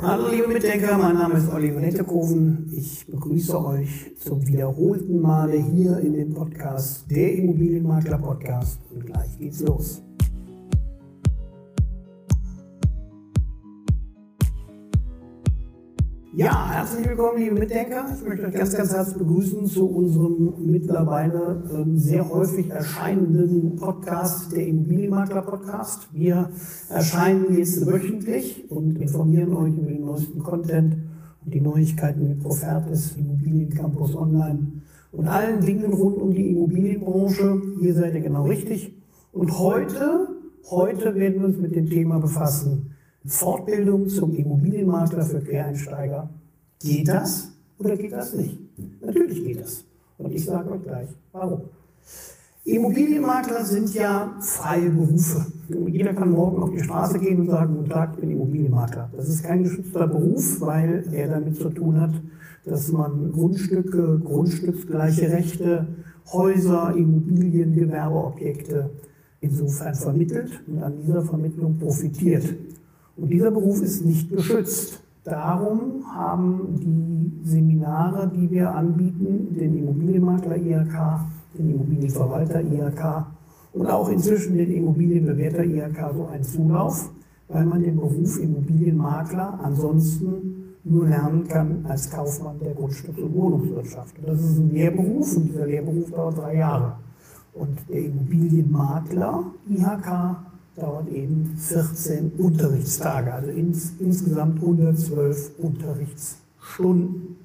Hallo liebe Mitdenker, mein Name ist Oliver Nettekoven. Ich begrüße euch zum wiederholten Male hier in dem Podcast, der Immobilienmakler Podcast. Und gleich geht's los. Ja, herzlich willkommen, liebe Mitdenker. Ich möchte euch ganz, ganz herzlich begrüßen zu unserem mittlerweile ähm, sehr häufig erscheinenden Podcast, der Immobilienmakler Podcast. Wir erscheinen jetzt wöchentlich und informieren euch über den neuesten Content und die Neuigkeiten mit Profertis, Immobiliencampus Online und allen Dingen rund um die Immobilienbranche. Hier seid ihr genau richtig. Und heute, heute werden wir uns mit dem Thema befassen, Fortbildung zum Immobilienmakler für Quereinsteiger. Geht das oder geht das nicht? Natürlich geht das. Und ich sage euch gleich, warum. Immobilienmakler sind ja freie Berufe. Jeder kann morgen auf die Straße gehen und sagen, guten Tag, ich bin Immobilienmakler. Das ist kein geschützter Beruf, weil er damit zu tun hat, dass man Grundstücke, grundstücksgleiche Rechte, Häuser, Immobilien, Gewerbeobjekte insofern vermittelt und an dieser Vermittlung profitiert. Und dieser Beruf ist nicht geschützt. Darum haben die Seminare, die wir anbieten, den Immobilienmakler IHK, den Immobilienverwalter IHK und auch inzwischen den Immobilienbewerter IHK so einen Zulauf, weil man den Beruf Immobilienmakler ansonsten nur lernen kann als Kaufmann der Grundstücks- und Wohnungswirtschaft. das ist ein Lehrberuf und dieser Lehrberuf dauert drei Jahre. Und der Immobilienmakler IHK dauert eben 14 Unterrichtstage, also ins, insgesamt 112 Unterrichtsstunden.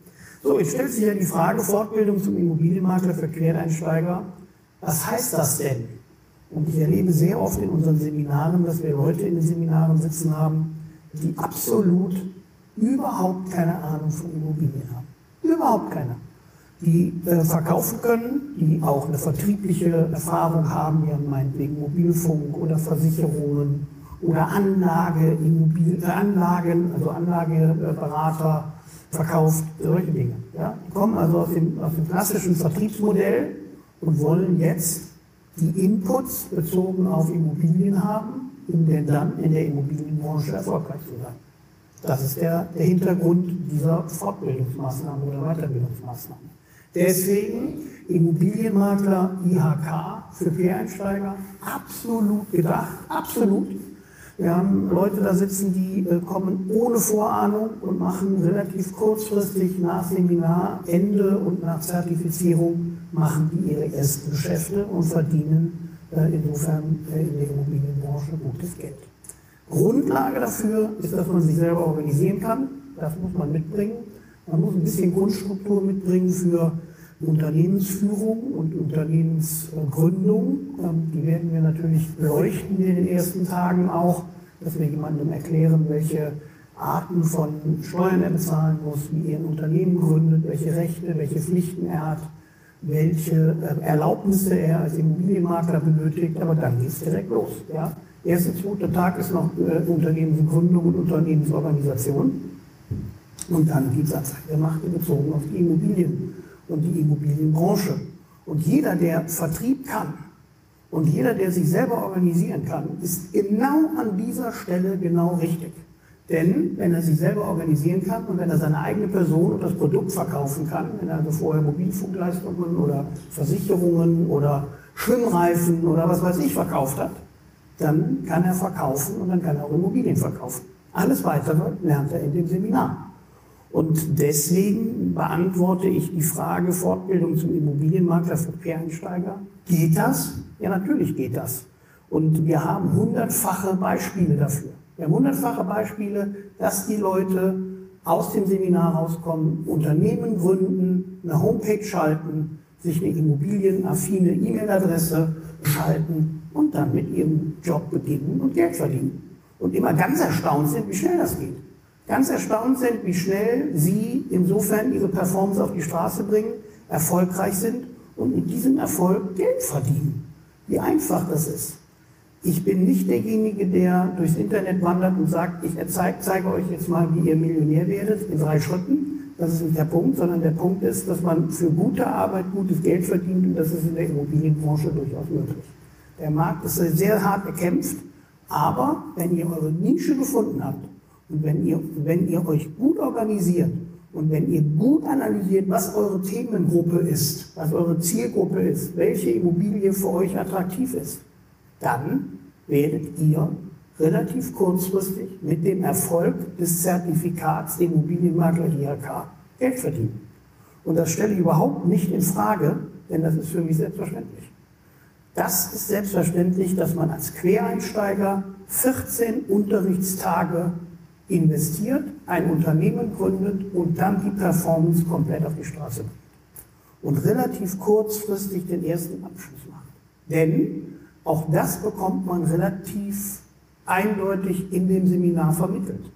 So, jetzt stellt sich ja die Frage, Fortbildung zum Immobilienmakler für Quereinsteiger, was heißt das denn? Und ich erlebe sehr oft in unseren Seminaren, dass wir Leute in den Seminaren sitzen haben, die absolut überhaupt keine Ahnung von Immobilien haben. Überhaupt keine die äh, verkaufen können, die auch eine vertriebliche Erfahrung haben, haben meinetwegen Mobilfunk oder Versicherungen oder Anlage, Immobil äh, Anlagen, also Anlageberater verkauft, solche Dinge. Ja? Die kommen also aus dem, aus dem klassischen Vertriebsmodell und wollen jetzt die Inputs bezogen auf Immobilien haben, um denn dann in der Immobilienbranche erfolgreich zu sein. Das ist der, der Hintergrund dieser Fortbildungsmaßnahmen oder Weiterbildungsmaßnahmen. Deswegen Immobilienmakler IHK für Quereinsteiger absolut gedacht, absolut. Wir haben Leute da sitzen, die äh, kommen ohne Vorahnung und machen relativ kurzfristig nach Seminarende und nach Zertifizierung machen die ihre ersten Geschäfte und verdienen äh, insofern äh, in der Immobilienbranche gutes Geld. Grundlage dafür ist, dass man sich selber organisieren kann. Das muss man mitbringen. Man muss ein bisschen Grundstruktur mitbringen für Unternehmensführung und Unternehmensgründung. Ähm, die werden wir natürlich beleuchten in den ersten Tagen auch, dass wir jemandem erklären, welche Arten von Steuern er bezahlen muss, wie er ein Unternehmen gründet, welche Rechte, welche Pflichten er hat, welche äh, Erlaubnisse er als Immobilienmakler benötigt. Aber dann geht es direkt los. Ja? Erster, zweiter Tag ist noch äh, Unternehmensgründung und Unternehmensorganisation. Und dann gibt es Anzeigemachte bezogen auf die Immobilien und die Immobilienbranche. Und jeder, der Vertrieb kann und jeder, der sich selber organisieren kann, ist genau an dieser Stelle genau richtig. Denn wenn er sich selber organisieren kann und wenn er seine eigene Person und das Produkt verkaufen kann, wenn er also vorher Mobilfunkleistungen oder Versicherungen oder Schwimmreifen oder was weiß ich verkauft hat, dann kann er verkaufen und dann kann er auch Immobilien verkaufen. Alles weitere lernt er in dem Seminar. Und deswegen beantworte ich die Frage Fortbildung zum Immobilienmakler für Quereinsteiger. Geht das? Ja, natürlich geht das. Und wir haben hundertfache Beispiele dafür. Wir haben hundertfache Beispiele, dass die Leute aus dem Seminar rauskommen, Unternehmen gründen, eine Homepage schalten, sich eine immobilienaffine E-Mail-Adresse schalten und dann mit ihrem Job beginnen und Geld verdienen. Und immer ganz erstaunt sind, wie schnell das geht ganz erstaunt sind, wie schnell sie insofern ihre Performance auf die Straße bringen, erfolgreich sind und mit diesem Erfolg Geld verdienen. Wie einfach das ist. Ich bin nicht derjenige, der durchs Internet wandert und sagt, ich zeige, zeige euch jetzt mal, wie ihr Millionär werdet in drei Schritten. Das ist nicht der Punkt, sondern der Punkt ist, dass man für gute Arbeit gutes Geld verdient und das ist in der Immobilienbranche durchaus möglich. Der Markt ist sehr hart bekämpft, aber wenn ihr eure Nische gefunden habt, wenn ihr, wenn ihr euch gut organisiert und wenn ihr gut analysiert, was eure Themengruppe ist, was eure Zielgruppe ist, welche Immobilie für euch attraktiv ist, dann werdet ihr relativ kurzfristig mit dem Erfolg des Zertifikats Immobilienmakler IHK Geld verdienen. Und das stelle ich überhaupt nicht in Frage, denn das ist für mich selbstverständlich. Das ist selbstverständlich, dass man als Quereinsteiger 14 Unterrichtstage investiert, ein Unternehmen gründet und dann die Performance komplett auf die Straße bringt. Und relativ kurzfristig den ersten Abschluss macht. Denn auch das bekommt man relativ eindeutig in dem Seminar vermittelt.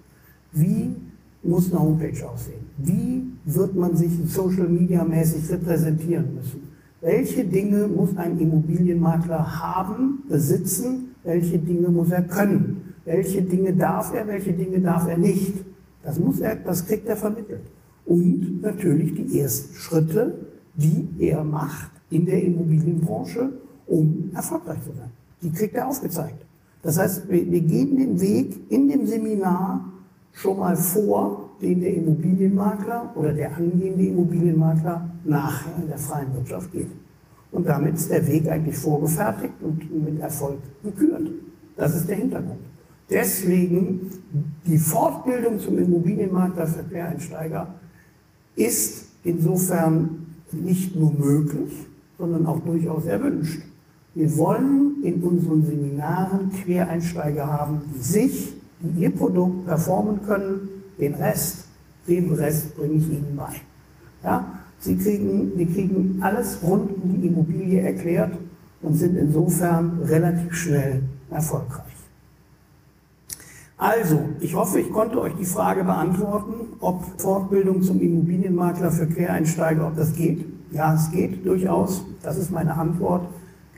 Wie muss eine Homepage aussehen? Wie wird man sich Social Media mäßig repräsentieren müssen? Welche Dinge muss ein Immobilienmakler haben, besitzen? Welche Dinge muss er können? Welche Dinge darf er, welche Dinge darf er nicht? Das muss er, das kriegt er vermittelt. Und natürlich die ersten Schritte, die er macht in der Immobilienbranche, um erfolgreich zu sein. Die kriegt er aufgezeigt. Das heißt, wir, wir gehen den Weg in dem Seminar schon mal vor, den der Immobilienmakler oder der angehende Immobilienmakler nachher in der freien Wirtschaft geht. Und damit ist der Weg eigentlich vorgefertigt und mit Erfolg gekürt. Das ist der Hintergrund. Deswegen die Fortbildung zum Immobilienmakler für Quereinsteiger ist insofern nicht nur möglich, sondern auch durchaus erwünscht. Wir wollen in unseren Seminaren Quereinsteiger haben, die sich, die ihr Produkt performen können, den Rest, den Rest bringe ich ihnen bei. Ja? Sie kriegen, die kriegen alles rund um die Immobilie erklärt und sind insofern relativ schnell erfolgreich. Also, ich hoffe, ich konnte euch die Frage beantworten, ob Fortbildung zum Immobilienmakler für Quereinsteiger, ob das geht. Ja, es geht durchaus. Das ist meine Antwort.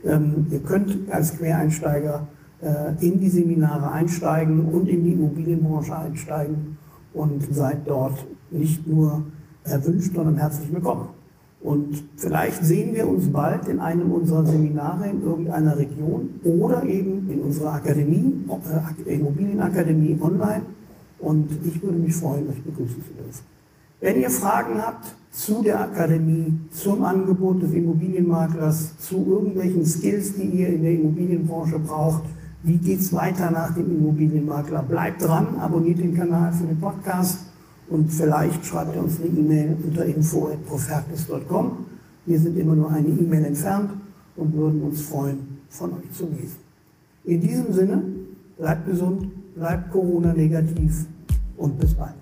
Ähm, ihr könnt als Quereinsteiger äh, in die Seminare einsteigen und in die Immobilienbranche einsteigen und seid dort nicht nur erwünscht, sondern herzlich willkommen. Und vielleicht sehen wir uns bald in einem unserer Seminare in irgendeiner Region oder eben in unserer Akademie, Immobilienakademie online. Und ich würde mich freuen, euch begrüßen zu dürfen. Wenn ihr Fragen habt zu der Akademie, zum Angebot des Immobilienmaklers, zu irgendwelchen Skills, die ihr in der Immobilienbranche braucht, wie geht es weiter nach dem Immobilienmakler? Bleibt dran, abonniert den Kanal für den Podcast und vielleicht schreibt ihr uns eine E-Mail unter info.profertis.com. Wir sind immer nur eine E-Mail entfernt und würden uns freuen, von euch zu lesen. In diesem Sinne, bleibt gesund, bleibt Corona negativ und bis bald.